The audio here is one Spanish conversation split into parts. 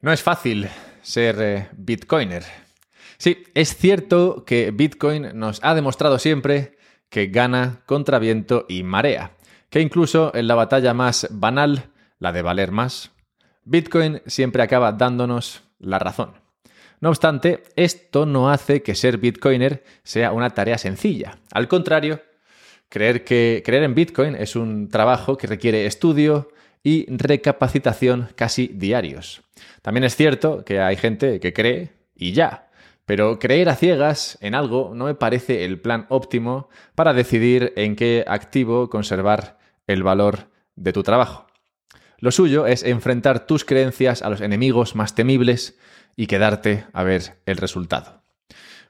No es fácil ser eh, bitcoiner. Sí, es cierto que Bitcoin nos ha demostrado siempre que gana contra viento y marea, que incluso en la batalla más banal, la de valer más, Bitcoin siempre acaba dándonos la razón. No obstante, esto no hace que ser bitcoiner sea una tarea sencilla. Al contrario, creer, que, creer en Bitcoin es un trabajo que requiere estudio, y recapacitación casi diarios. También es cierto que hay gente que cree y ya, pero creer a ciegas en algo no me parece el plan óptimo para decidir en qué activo conservar el valor de tu trabajo. Lo suyo es enfrentar tus creencias a los enemigos más temibles y quedarte a ver el resultado.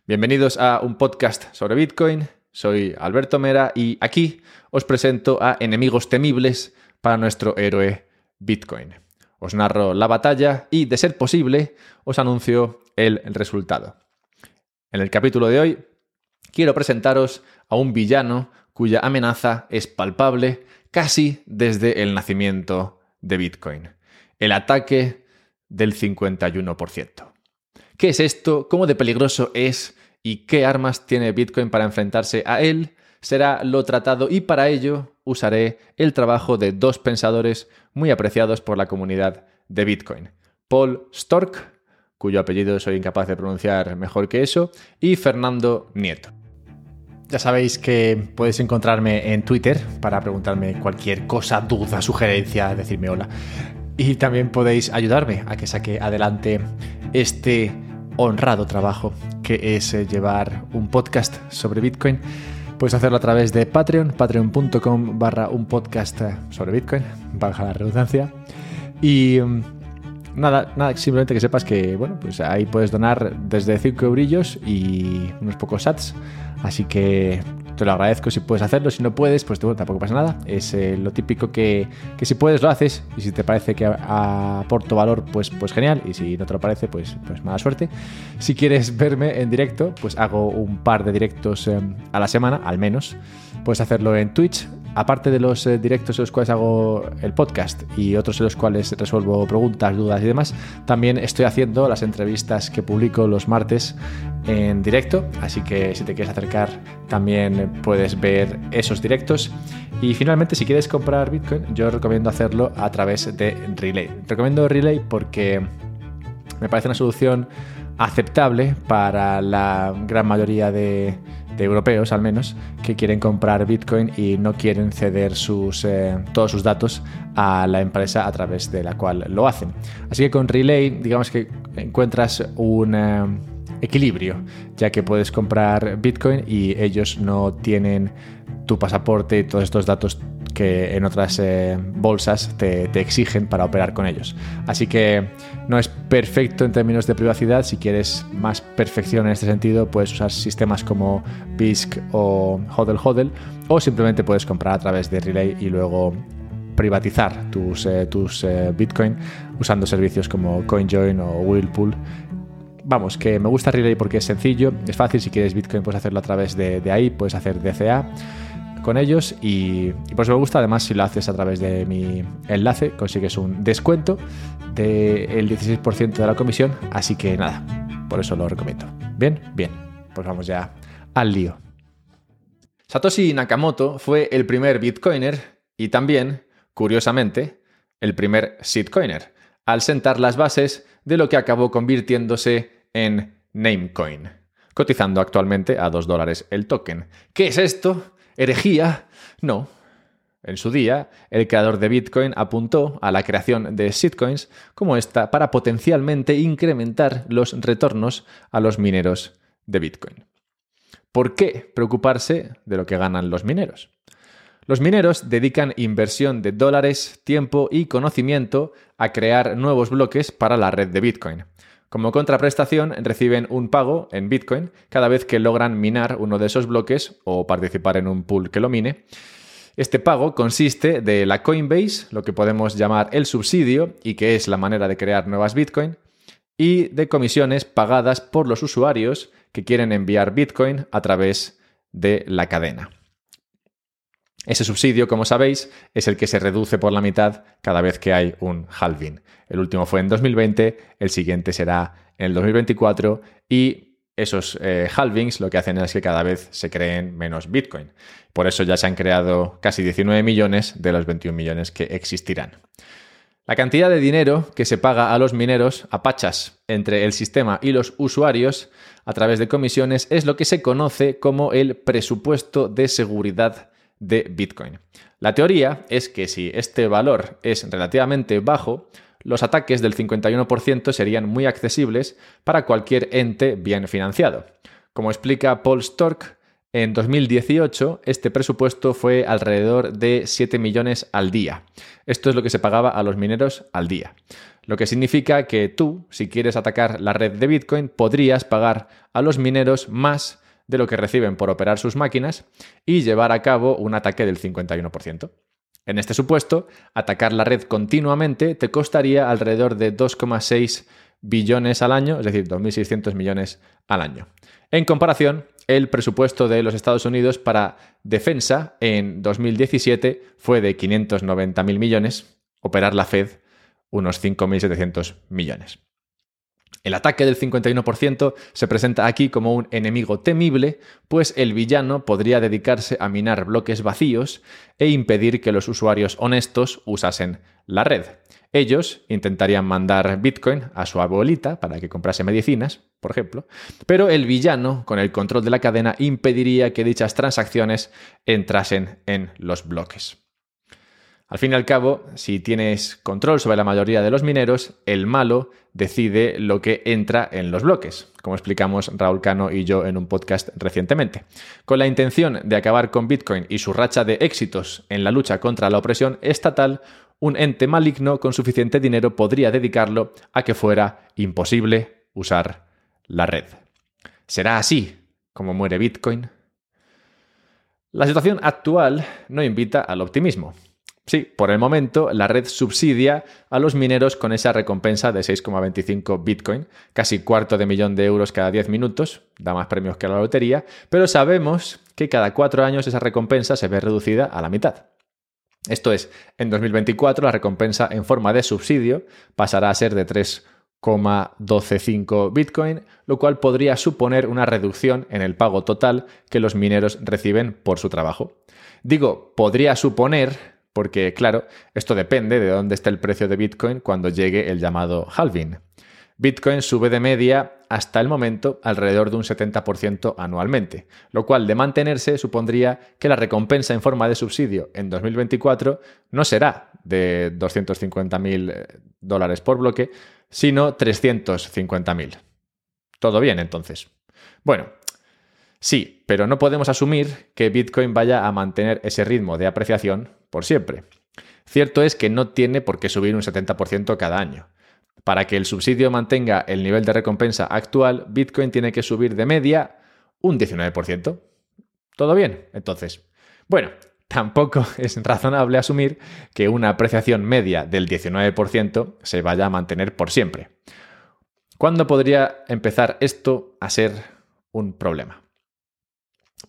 Bienvenidos a un podcast sobre Bitcoin. Soy Alberto Mera y aquí os presento a enemigos temibles para nuestro héroe Bitcoin. Os narro la batalla y, de ser posible, os anuncio el resultado. En el capítulo de hoy quiero presentaros a un villano cuya amenaza es palpable casi desde el nacimiento de Bitcoin. El ataque del 51%. ¿Qué es esto? ¿Cómo de peligroso es? ¿Y qué armas tiene Bitcoin para enfrentarse a él? será lo tratado y para ello usaré el trabajo de dos pensadores muy apreciados por la comunidad de Bitcoin. Paul Stork, cuyo apellido soy incapaz de pronunciar mejor que eso, y Fernando Nieto. Ya sabéis que podéis encontrarme en Twitter para preguntarme cualquier cosa, duda, sugerencia, decirme hola. Y también podéis ayudarme a que saque adelante este honrado trabajo que es eh, llevar un podcast sobre Bitcoin Puedes hacerlo a través de Patreon, patreon.com barra un podcast sobre Bitcoin, baja la redundancia. Y mm, nada, nada, simplemente que sepas que, bueno, pues ahí puedes donar desde 5 eurillos y unos pocos sats. Así que te lo agradezco si puedes hacerlo. Si no puedes, pues tampoco pasa nada. Es eh, lo típico que, que, si puedes lo haces. Y si te parece que aporto valor, pues, pues genial. Y si no te lo parece, pues, pues mala suerte. Si quieres verme en directo, pues hago un par de directos em, a la semana, al menos. Puedes hacerlo en Twitch aparte de los eh, directos en los cuales hago el podcast y otros en los cuales resuelvo preguntas, dudas y demás, también estoy haciendo las entrevistas que publico los martes en directo, así que si te quieres acercar también puedes ver esos directos. Y finalmente, si quieres comprar Bitcoin, yo recomiendo hacerlo a través de Relay. Recomiendo Relay porque me parece una solución aceptable para la gran mayoría de europeos al menos, que quieren comprar Bitcoin y no quieren ceder sus, eh, todos sus datos a la empresa a través de la cual lo hacen. Así que con Relay, digamos que encuentras un eh, equilibrio, ya que puedes comprar Bitcoin y ellos no tienen tu pasaporte y todos estos datos que en otras eh, bolsas te, exigen para operar con ellos. Así que no es perfecto en términos de privacidad. Si quieres más perfección en este sentido, puedes usar sistemas como BISC o HODL HODL o simplemente puedes comprar a través de Relay y luego privatizar tus, eh, tus eh, Bitcoin usando servicios como CoinJoin o Whirlpool. Vamos, que me gusta Relay porque es sencillo, es fácil, si quieres Bitcoin puedes hacerlo a través de, de ahí, puedes hacer DCA con ellos y, por eso me gusta. Además, si lo haces a través de mi enlace, consigues un descuento del 16% de la comisión. Así que nada, por eso lo recomiendo. Bien, bien, pues vamos ya al lío. Satoshi Nakamoto fue el primer Bitcoiner y también, curiosamente, el primer Sitcoiner, al sentar las bases de lo que acabó convirtiéndose en Namecoin, cotizando actualmente a 2 dólares el token. ¿Qué es esto? Herejía. No. En su día, el creador de Bitcoin apuntó a la creación de shitcoins como esta para potencialmente incrementar los retornos a los mineros de Bitcoin. ¿Por qué preocuparse de lo que ganan los mineros? Los mineros dedican inversión de dólares, tiempo y conocimiento a crear nuevos bloques para la red de Bitcoin. Como contraprestación, reciben un pago en Bitcoin cada vez que logran minar uno de esos bloques o participar en un pool que lo mine. Este pago consiste de la Coinbase, lo que podemos llamar el subsidio y que es la manera de crear nuevas Bitcoin, y de comisiones pagadas por los usuarios que quieren enviar Bitcoin a través de la cadena. Ese subsidio, como sabéis, es el que se reduce por la mitad cada vez que hay un halving. El último fue en 2020, el siguiente será en el 2024 y esos eh, halvings lo que hacen es que cada vez se creen menos Bitcoin. Por eso ya se han creado casi 19 millones de los 21 millones que existirán. La cantidad de dinero que se paga a los mineros a pachas entre el sistema y los usuarios a través de comisiones es lo que se conoce como el presupuesto de seguridad de Bitcoin. La teoría es que si este valor es relativamente bajo, los ataques del 51% serían muy accesibles para cualquier ente bien financiado. Como explica Paul Stork, en 2018 este presupuesto fue alrededor de 7 millones al día. Esto es lo que se pagaba a los mineros al día. Lo que significa que tú, si quieres atacar la red de Bitcoin, podrías pagar a los mineros más de lo que reciben por operar sus máquinas y llevar a cabo un ataque del 51%. En este supuesto, atacar la red continuamente te costaría alrededor de 2,6 billones al año, es decir, 2.600 millones al año. En comparación, el presupuesto de los Estados Unidos para defensa en 2017 fue de 590.000 millones, operar la Fed unos 5.700 millones. El ataque del 51% se presenta aquí como un enemigo temible, pues el villano podría dedicarse a minar bloques vacíos e impedir que los usuarios honestos usasen la red. Ellos intentarían mandar Bitcoin a su abuelita para que comprase medicinas, por ejemplo, pero el villano, con el control de la cadena, impediría que dichas transacciones entrasen en los bloques. Al fin y al cabo, si tienes control sobre la mayoría de los mineros, el malo decide lo que entra en los bloques, como explicamos Raúl Cano y yo en un podcast recientemente. Con la intención de acabar con Bitcoin y su racha de éxitos en la lucha contra la opresión estatal, un ente maligno con suficiente dinero podría dedicarlo a que fuera imposible usar la red. ¿Será así como muere Bitcoin? La situación actual no invita al optimismo. Sí, por el momento la red subsidia a los mineros con esa recompensa de 6,25 Bitcoin, casi cuarto de millón de euros cada 10 minutos, da más premios que la lotería, pero sabemos que cada cuatro años esa recompensa se ve reducida a la mitad. Esto es, en 2024 la recompensa en forma de subsidio pasará a ser de 3,125 Bitcoin, lo cual podría suponer una reducción en el pago total que los mineros reciben por su trabajo. Digo, podría suponer porque claro, esto depende de dónde esté el precio de Bitcoin cuando llegue el llamado halving. Bitcoin sube de media hasta el momento alrededor de un 70% anualmente, lo cual de mantenerse supondría que la recompensa en forma de subsidio en 2024 no será de 250.000 eh, dólares por bloque, sino 350.000. Todo bien entonces. Bueno, sí, pero no podemos asumir que Bitcoin vaya a mantener ese ritmo de apreciación por siempre. Cierto es que no tiene por qué subir un 70% cada año. Para que el subsidio mantenga el nivel de recompensa actual, Bitcoin tiene que subir de media un 19%. ¿Todo bien? Entonces, bueno, tampoco es razonable asumir que una apreciación media del 19% se vaya a mantener por siempre. ¿Cuándo podría empezar esto a ser un problema?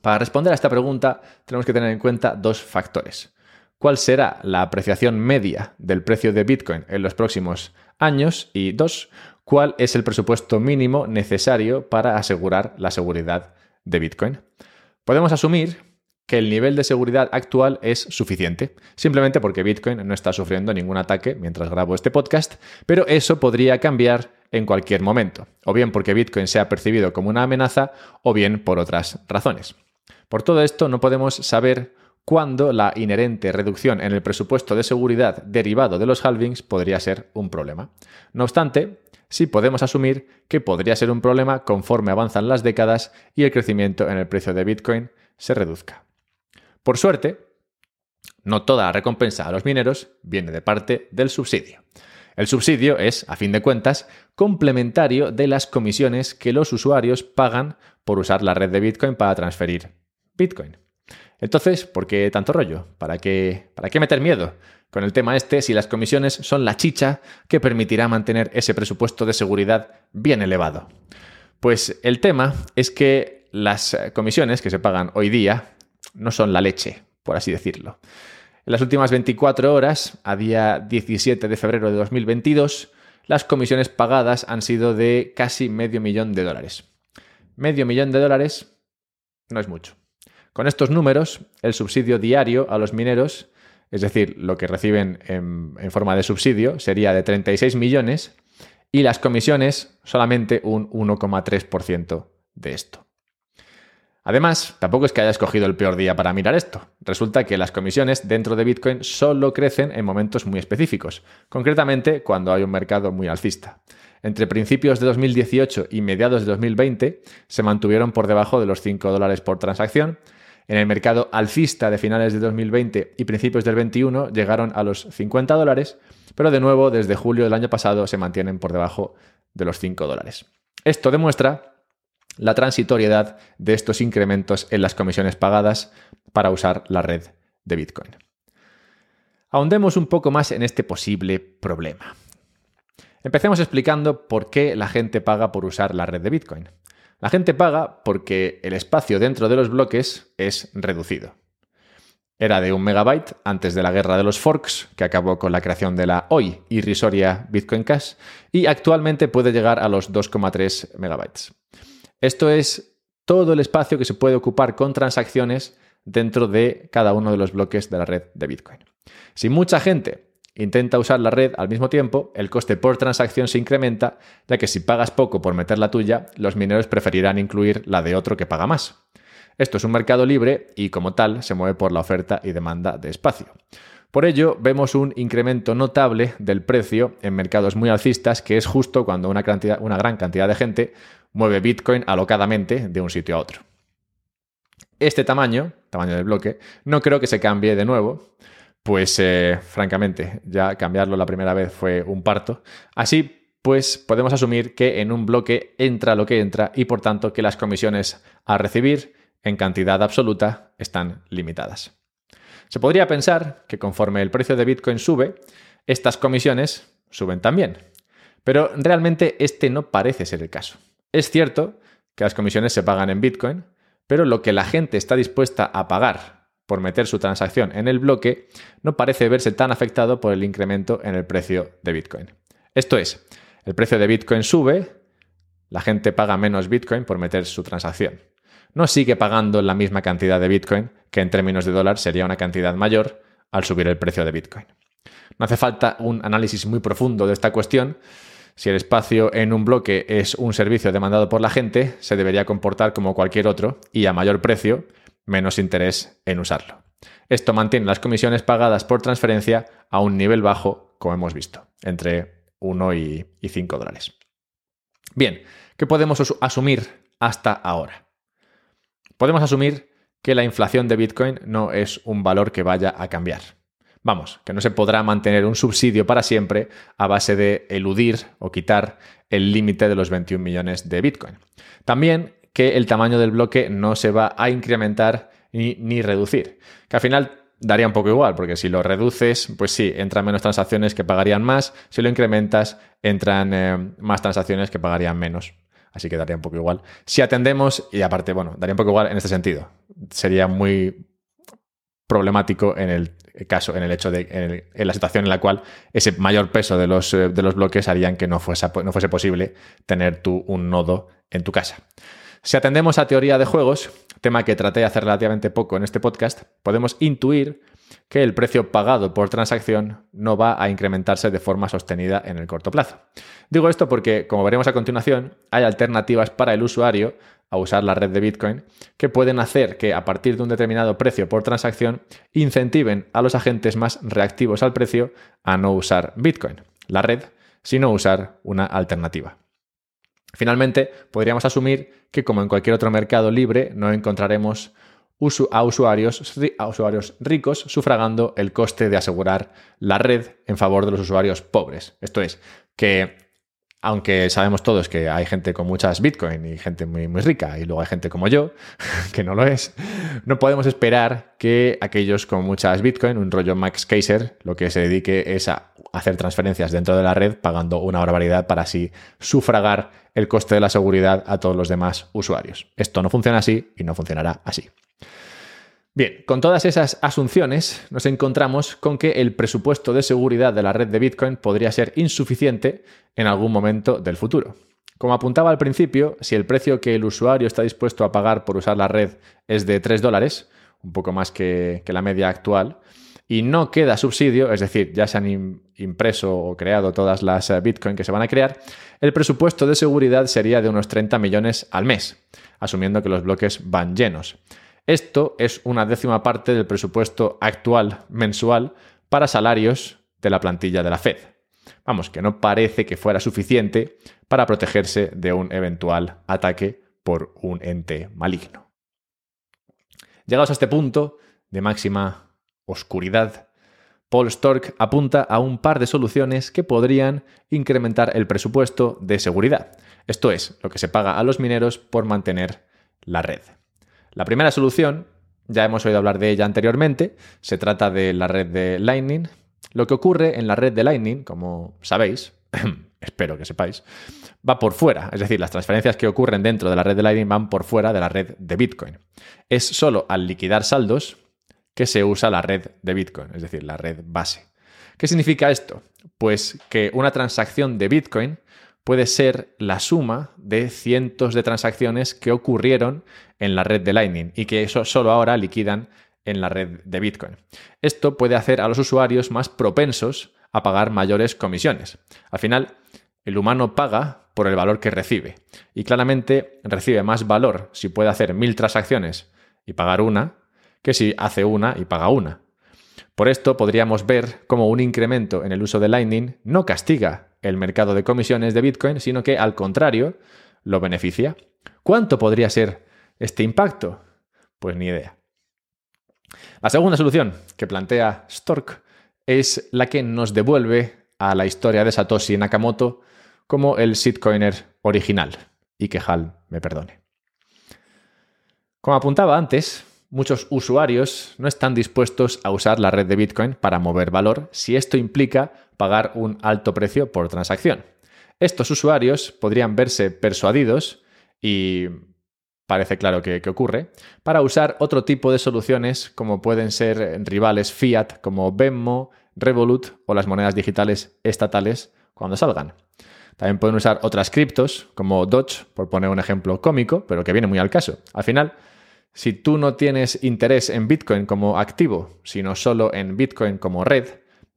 Para responder a esta pregunta tenemos que tener en cuenta dos factores cuál será la apreciación media del precio de Bitcoin en los próximos años y dos, cuál es el presupuesto mínimo necesario para asegurar la seguridad de Bitcoin. Podemos asumir que el nivel de seguridad actual es suficiente, simplemente porque Bitcoin no está sufriendo ningún ataque mientras grabo este podcast, pero eso podría cambiar en cualquier momento, o bien porque Bitcoin sea percibido como una amenaza, o bien por otras razones. Por todo esto no podemos saber cuando la inherente reducción en el presupuesto de seguridad derivado de los halvings podría ser un problema. No obstante, sí podemos asumir que podría ser un problema conforme avanzan las décadas y el crecimiento en el precio de Bitcoin se reduzca. Por suerte, no toda la recompensa a los mineros viene de parte del subsidio. El subsidio es, a fin de cuentas, complementario de las comisiones que los usuarios pagan por usar la red de Bitcoin para transferir Bitcoin. Entonces, ¿por qué tanto rollo? ¿Para qué, ¿Para qué meter miedo con el tema este si las comisiones son la chicha que permitirá mantener ese presupuesto de seguridad bien elevado? Pues el tema es que las comisiones que se pagan hoy día no son la leche, por así decirlo. En las últimas 24 horas, a día 17 de febrero de 2022, las comisiones pagadas han sido de casi medio millón de dólares. Medio millón de dólares no es mucho. Con estos números, el subsidio diario a los mineros, es decir, lo que reciben en, forma de subsidio, sería de 36 millones y las comisiones solamente un 1,3% de esto. Además, tampoco es que haya escogido el peor día para mirar esto. Resulta que las comisiones dentro de Bitcoin solo crecen en momentos muy específicos, concretamente cuando hay un mercado muy alcista. Entre principios de 2018 y mediados de 2020 se mantuvieron por debajo de los 5 dólares por transacción. En el mercado alcista de finales de 2020 y principios del 21 llegaron a los 50 dólares, pero de nuevo desde julio del año pasado se mantienen por debajo de los 5 dólares. Esto demuestra la transitoriedad de estos incrementos en las comisiones pagadas para usar la red de Bitcoin. Ahondemos un poco más en este posible problema. Empecemos explicando por qué la gente paga por usar la red de Bitcoin. La gente paga porque el espacio dentro de los bloques es reducido. Era de un megabyte antes de la guerra de los forks, que acabó con la creación de la hoy irrisoria Bitcoin Cash, y actualmente puede llegar a los 2,3 megabytes. Esto es todo el espacio que se puede ocupar con transacciones dentro de cada uno de los bloques de la red de Bitcoin. Si mucha gente intenta usar la red al mismo tiempo, el coste por transacción se incrementa, ya que si pagas poco por meter la tuya, los mineros preferirán incluir la de otro que paga más. Esto es un mercado libre y como tal se mueve por la oferta y demanda de espacio. Por ello, vemos un incremento notable del precio en mercados muy alcistas, que es justo cuando una, una gran cantidad de gente mueve Bitcoin alocadamente de un sitio a otro. Este tamaño, tamaño del bloque, no creo que se cambie de nuevo, pues eh, francamente, ya cambiarlo la primera vez fue un parto. Así pues, podemos asumir que en un bloque entra lo que entra y por tanto que las comisiones a recibir en cantidad absoluta están limitadas. Se podría pensar que conforme el precio de Bitcoin sube, estas comisiones suben también. Pero realmente este no parece ser el caso. Es cierto que las comisiones se pagan en Bitcoin, pero lo que la gente está dispuesta a pagar por meter su transacción en el bloque no parece verse tan afectado por el incremento en el precio de Bitcoin. Esto es, el precio de Bitcoin sube, la gente paga menos Bitcoin por meter su transacción. No sigue pagando la misma cantidad de Bitcoin, que en términos de dólar sería una cantidad mayor al subir el precio de Bitcoin. No hace falta un análisis muy profundo de esta cuestión, si el espacio en un bloque es un servicio demandado por la gente, se debería comportar como cualquier otro y a mayor precio, menos interés en usarlo. Esto mantiene las comisiones pagadas por transferencia a un nivel bajo, como hemos visto, entre 1 y 5 dólares. Bien, ¿qué podemos asumir hasta ahora? Podemos asumir que la inflación de Bitcoin no es un valor que vaya a cambiar. Vamos, que no se podrá mantener un subsidio para siempre a base de eludir o quitar el límite de los 21 millones de Bitcoin. También que el tamaño del bloque no se va a incrementar ni, reducir. Que al final daría un poco igual, porque si lo reduces, pues sí, entran menos transacciones que pagarían más. Si lo incrementas, entran eh, más transacciones que pagarían menos. Así que daría un poco igual. Si atendemos, y aparte, bueno, daría un poco igual en este sentido. Sería muy problemático en el caso, en el hecho de, en, la situación en la cual ese mayor peso de los, eh, de los bloques harían que no fuese, no fuese posible tener tú un nodo en tu casa. Si atendemos a teoría de juegos, tema que traté de hacer relativamente poco en este podcast, podemos intuir que el precio pagado por transacción no va a incrementarse de forma sostenida en el corto plazo. Digo esto porque, como veremos a continuación, hay alternativas para el usuario a usar la red de Bitcoin que pueden hacer que a partir de un determinado precio por transacción incentiven a los agentes más reactivos al precio a no usar Bitcoin, la red, sino usar una alternativa. Finalmente, podríamos asumir que como en cualquier otro mercado libre no encontraremos a usuarios, a usuarios ricos sufragando el coste de asegurar la red en favor de los usuarios pobres. Esto es, que aunque sabemos todos que hay gente con muchas Bitcoin y gente muy, muy rica, y luego hay gente como yo, que no lo es, no podemos esperar que aquellos con muchas Bitcoin, un rollo Max Kaiser, lo que se dedique es a hacer transferencias dentro de la red pagando una barbaridad para así sufragar el coste de la seguridad a todos los demás usuarios. Esto no funciona así y no funcionará así. Bien, con todas esas asunciones nos encontramos con que el presupuesto de seguridad de la red de Bitcoin podría ser insuficiente en algún momento del futuro. Como apuntaba al principio, si el precio que el usuario está dispuesto a pagar por usar la red es de 3 dólares, un poco más que, la media actual, y no queda subsidio, es decir, ya se han impreso o creado todas las eh, Bitcoin que se van a crear, el presupuesto de seguridad sería de unos 30 millones al mes, asumiendo que los bloques van llenos. Esto es una décima parte del presupuesto actual mensual para salarios de la plantilla de la Fed. Vamos, que no parece que fuera suficiente para protegerse de un eventual ataque por un ente maligno. Llegados a este punto de máxima oscuridad, Paul Stork apunta a un par de soluciones que podrían incrementar el presupuesto de seguridad, esto es, lo que se paga a los mineros por mantener la red. La primera solución, ya hemos oído hablar de ella anteriormente, se trata de la red de Lightning. Lo que ocurre en la red de Lightning, como sabéis, espero que sepáis, va por fuera, es decir, las transferencias que ocurren dentro de la red de Lightning van por fuera de la red de Bitcoin. Es solo al liquidar saldos que se usa la red de Bitcoin, es decir, la red base. ¿Qué significa esto? Pues que una transacción de Bitcoin puede ser la suma de cientos de transacciones que ocurrieron en la red de Lightning y que eso solo ahora liquidan en la red de Bitcoin. Esto puede hacer a los usuarios más propensos a pagar mayores comisiones. Al final, el humano paga por el valor que recibe y claramente recibe más valor si puede hacer mil transacciones y pagar una que si hace una y paga una. Por esto podríamos ver cómo un incremento en el uso de Lightning no castiga el mercado de comisiones de Bitcoin, sino que al contrario lo beneficia. ¿Cuánto podría ser este impacto? Pues ni idea. La segunda solución que plantea Stork es la que nos devuelve a la historia de Satoshi Nakamoto como el shitcoiner original, y que Hal me perdone. Como apuntaba antes, muchos usuarios no están dispuestos a usar la red de Bitcoin para mover valor si esto implica pagar un alto precio por transacción. Estos usuarios podrían verse persuadidos y parece claro que, ocurre, para usar otro tipo de soluciones como pueden ser rivales fiat como Venmo, Revolut o las monedas digitales estatales cuando salgan. También pueden usar otras criptos como Doge, por poner un ejemplo cómico, pero que viene muy al caso. Al final, si tú no tienes interés en Bitcoin como activo, sino solo en Bitcoin como red,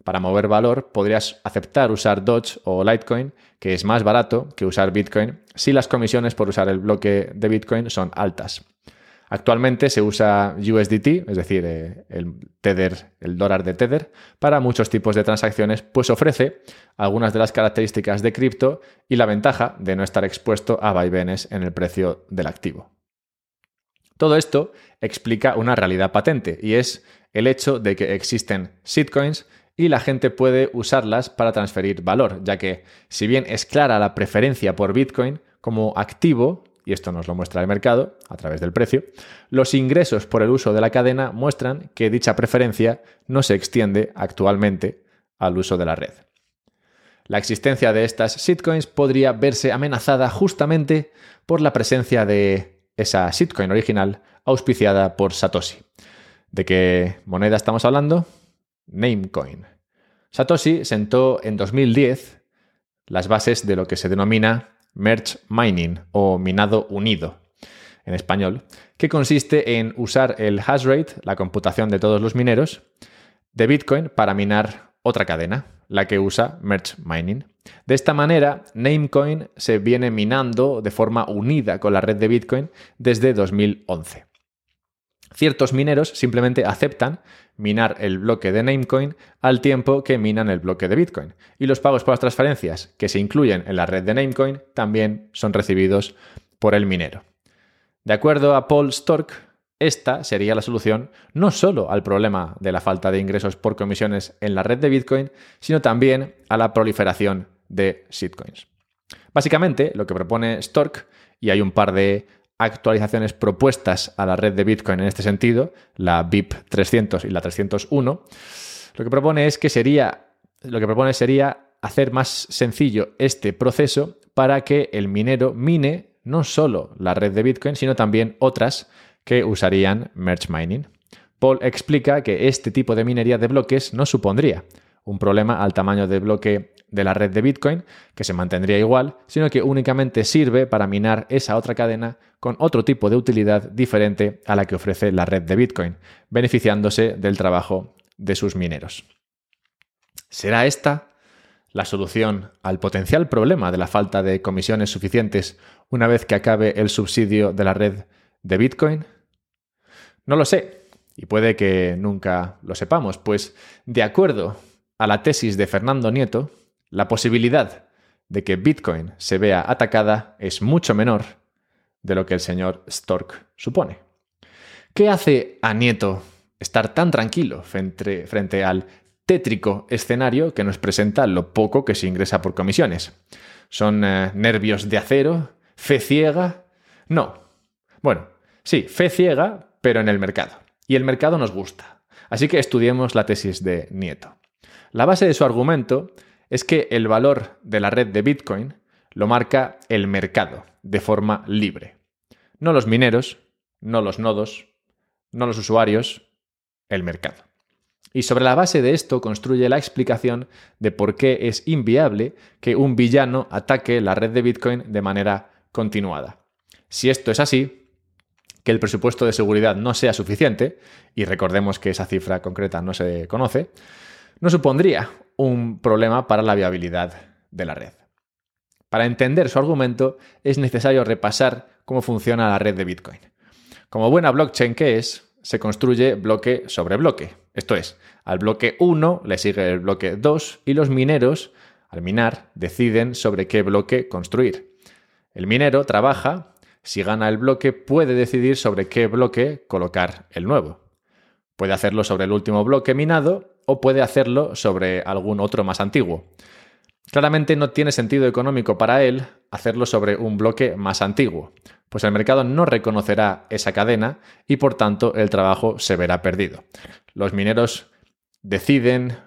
para mover valor podrías aceptar usar Doge o Litecoin, que es más barato que usar Bitcoin, si las comisiones por usar el bloque de Bitcoin son altas. Actualmente se usa USDT, es decir, eh, el Tether, el dólar de Tether, para muchos tipos de transacciones, pues ofrece algunas de las características de cripto y la ventaja de no estar expuesto a vaivenes en el precio del activo. Todo esto explica una realidad patente y es el hecho de que existen shitcoins y la gente puede usarlas para transferir valor, ya que si bien es clara la preferencia por Bitcoin como activo, y esto nos lo muestra el mercado a través del precio, los ingresos por el uso de la cadena muestran que dicha preferencia no se extiende actualmente al uso de la red. La existencia de estas shitcoins podría verse amenazada justamente por la presencia de esa shitcoin original auspiciada por Satoshi. ¿De qué moneda estamos hablando? Namecoin. Satoshi sentó en 2010 las bases de lo que se denomina Merge Mining o minado unido en español, que consiste en usar el hash rate, la computación de todos los mineros, de Bitcoin para minar otra cadena, la que usa Merge Mining. De esta manera, Namecoin se viene minando de forma unida con la red de Bitcoin desde 2011. Ciertos mineros simplemente aceptan minar el bloque de Namecoin al tiempo que minan el bloque de Bitcoin. Y los pagos por las transferencias que se incluyen en la red de Namecoin también son recibidos por el minero. De acuerdo a Paul Stork, esta sería la solución no solo al problema de la falta de ingresos por comisiones en la red de Bitcoin, sino también a la proliferación de shitcoins. Básicamente, lo que propone Stork, y hay un par de actualizaciones propuestas a la red de Bitcoin en este sentido, la BIP 300 y la 301, lo que propone es que sería, lo que propone sería hacer más sencillo este proceso para que el minero mine no solo la red de Bitcoin, sino también otras que usarían merge mining. Paul explica que este tipo de minería de bloques no supondría un problema al tamaño de bloque de la red de Bitcoin, que se mantendría igual, sino que únicamente sirve para minar esa otra cadena con otro tipo de utilidad diferente a la que ofrece la red de Bitcoin, beneficiándose del trabajo de sus mineros. ¿Será esta la solución al potencial problema de la falta de comisiones suficientes una vez que acabe el subsidio de la red de Bitcoin? No lo sé, y puede que nunca lo sepamos, pues de acuerdo a la tesis de Fernando Nieto, la posibilidad de que Bitcoin se vea atacada es mucho menor de lo que el señor Stork supone. ¿Qué hace a Nieto estar tan tranquilo frente, al tétrico escenario que nos presenta lo poco que se ingresa por comisiones? ¿Son eh, nervios de acero? ¿Fe ciega? No. Bueno, sí, fe ciega, pero en el mercado. Y el mercado nos gusta. Así que estudiemos la tesis de Nieto. La base de su argumento es que el valor de la red de Bitcoin lo marca el mercado de forma libre. No los mineros, no los nodos, no los usuarios, el mercado. Y sobre la base de esto construye la explicación de por qué es inviable que un villano ataque la red de Bitcoin de manera continuada. Si esto es así, que el presupuesto de seguridad no sea suficiente, y recordemos que esa cifra concreta no se conoce, no supondría un problema para la viabilidad de la red. Para entender su argumento es necesario repasar cómo funciona la red de Bitcoin. Como buena blockchain que es, se construye bloque sobre bloque. Esto es, al bloque 1 le sigue el bloque 2 y los mineros, al minar, deciden sobre qué bloque construir. El minero trabaja, si gana el bloque puede decidir sobre qué bloque colocar el nuevo. Puede hacerlo sobre el último bloque minado o puede hacerlo sobre algún otro más antiguo. Claramente no tiene sentido económico para él hacerlo sobre un bloque más antiguo, pues el mercado no reconocerá esa cadena y por tanto el trabajo se verá perdido. Los mineros deciden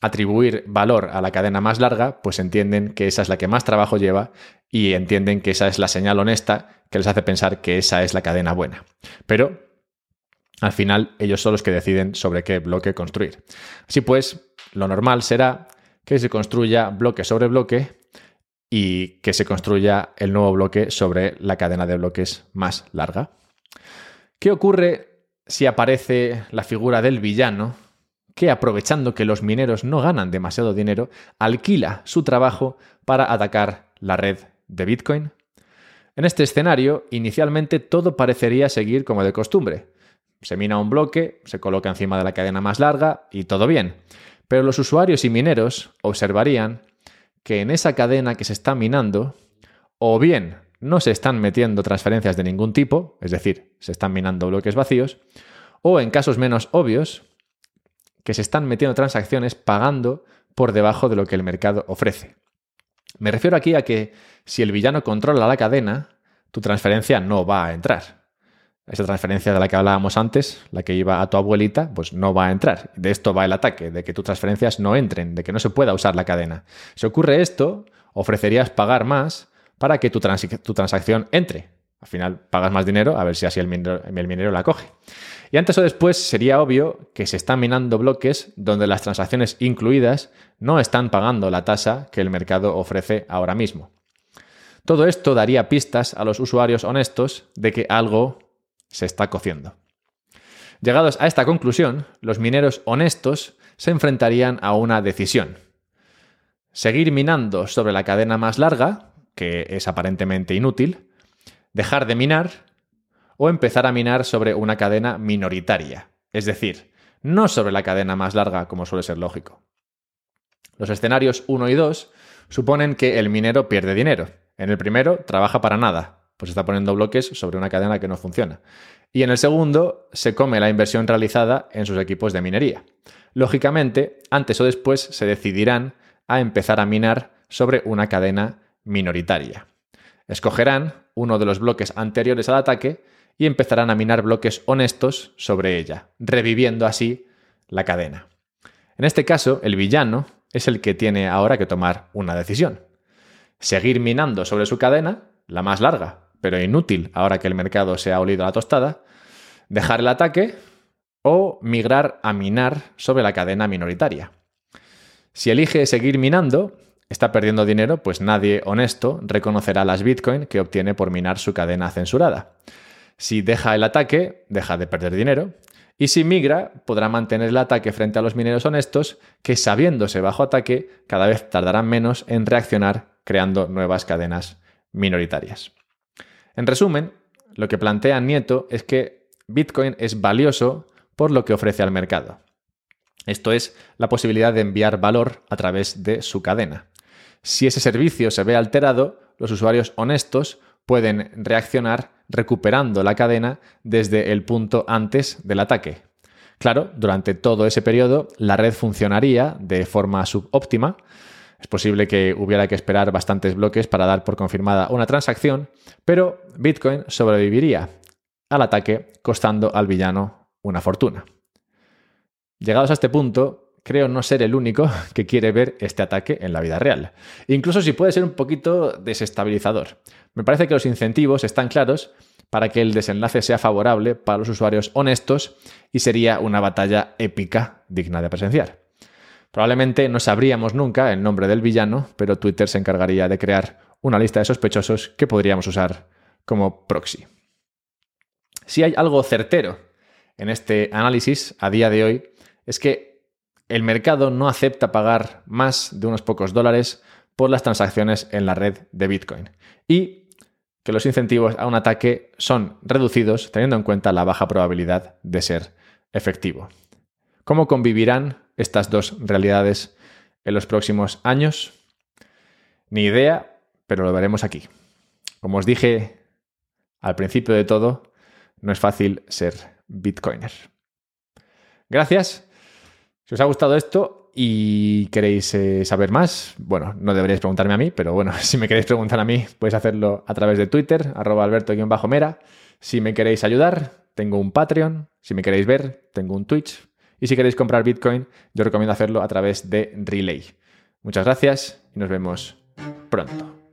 atribuir valor a la cadena más larga, pues entienden que esa es la que más trabajo lleva y entienden que esa es la señal honesta que les hace pensar que esa es la cadena buena. Pero al final ellos son los que deciden sobre qué bloque construir. Así pues, lo normal será que se construya bloque sobre bloque y que se construya el nuevo bloque sobre la cadena de bloques más larga. ¿Qué ocurre si aparece la figura del villano que, aprovechando que los mineros no ganan demasiado dinero, alquila su trabajo para atacar la red de Bitcoin? En este escenario, inicialmente todo parecería seguir como de costumbre. Se mina un bloque, se coloca encima de la cadena más larga y todo bien. Pero los usuarios y mineros observarían que en esa cadena que se está minando, o bien no se están metiendo transferencias de ningún tipo, es decir, se están minando bloques vacíos, o en casos menos obvios, que se están metiendo transacciones pagando por debajo de lo que el mercado ofrece. Me refiero aquí a que si el villano controla la cadena, tu transferencia no va a entrar esa transferencia de la que hablábamos antes, la que iba a tu abuelita, pues no va a entrar. De esto va el ataque, de que tus transferencias no entren, de que no se pueda usar la cadena. Si ocurre esto, ofrecerías pagar más para que tu, transacción entre. Al final pagas más dinero a ver si así el minero, el minero la coge. Y antes o después sería obvio que se están minando bloques donde las transacciones incluidas no están pagando la tasa que el mercado ofrece ahora mismo. Todo esto daría pistas a los usuarios honestos de que algo se está cociendo. Llegados a esta conclusión, los mineros honestos se enfrentarían a una decisión. Seguir minando sobre la cadena más larga, que es aparentemente inútil, dejar de minar o empezar a minar sobre una cadena minoritaria, es decir, no sobre la cadena más larga como suele ser lógico. Los escenarios 1 y 2 suponen que el minero pierde dinero. En el primero trabaja para nada, pues está poniendo bloques sobre una cadena que no funciona. Y en el segundo, se come la inversión realizada en sus equipos de minería. Lógicamente, antes o después se decidirán a empezar a minar sobre una cadena minoritaria. Escogerán uno de los bloques anteriores al ataque y empezarán a minar bloques honestos sobre ella, reviviendo así la cadena. En este caso, el villano es el que tiene ahora que tomar una decisión. Seguir minando sobre su cadena, la más larga, pero inútil ahora que el mercado se ha olido a la tostada, dejar el ataque o migrar a minar sobre la cadena minoritaria. Si elige seguir minando, está perdiendo dinero, pues nadie honesto reconocerá las Bitcoin que obtiene por minar su cadena censurada. Si deja el ataque, deja de perder dinero. Y si migra, podrá mantener el ataque frente a los mineros honestos que, sabiéndose bajo ataque, cada vez tardarán menos en reaccionar creando nuevas cadenas minoritarias. En resumen, lo que plantea Nieto es que Bitcoin es valioso por lo que ofrece al mercado. Esto es la posibilidad de enviar valor a través de su cadena. Si ese servicio se ve alterado, los usuarios honestos pueden reaccionar recuperando la cadena desde el punto antes del ataque. Claro, durante todo ese periodo la red funcionaría de forma subóptima. Es posible que hubiera que esperar bastantes bloques para dar por confirmada una transacción, pero Bitcoin sobreviviría al ataque costando al villano una fortuna. Llegados a este punto, creo no ser el único que quiere ver este ataque en la vida real. Incluso si puede ser un poquito desestabilizador. Me parece que los incentivos están claros para que el desenlace sea favorable para los usuarios honestos y sería una batalla épica digna de presenciar. Probablemente no sabríamos nunca el nombre del villano, pero Twitter se encargaría de crear una lista de sospechosos que podríamos usar como proxy. Si hay algo certero en este análisis a día de hoy, es que el mercado no acepta pagar más de unos pocos dólares por las transacciones en la red de Bitcoin y que los incentivos a un ataque son reducidos teniendo en cuenta la baja probabilidad de ser efectivo. ¿Cómo convivirán estas dos realidades en los próximos años? Ni idea, pero lo veremos aquí. Como os dije al principio de todo, no es fácil ser Bitcoiner. Gracias si os ha gustado esto y queréis eh, saber más, bueno, no deberéis preguntarme a mí, pero bueno, si me queréis preguntar a mí, podéis hacerlo a través de Twitter, arroba alberto-mera. Si me queréis ayudar, tengo un Patreon. Si me queréis ver, tengo un Twitch. Y si queréis comprar Bitcoin, yo recomiendo hacerlo a través de Relay. Muchas gracias y nos vemos pronto.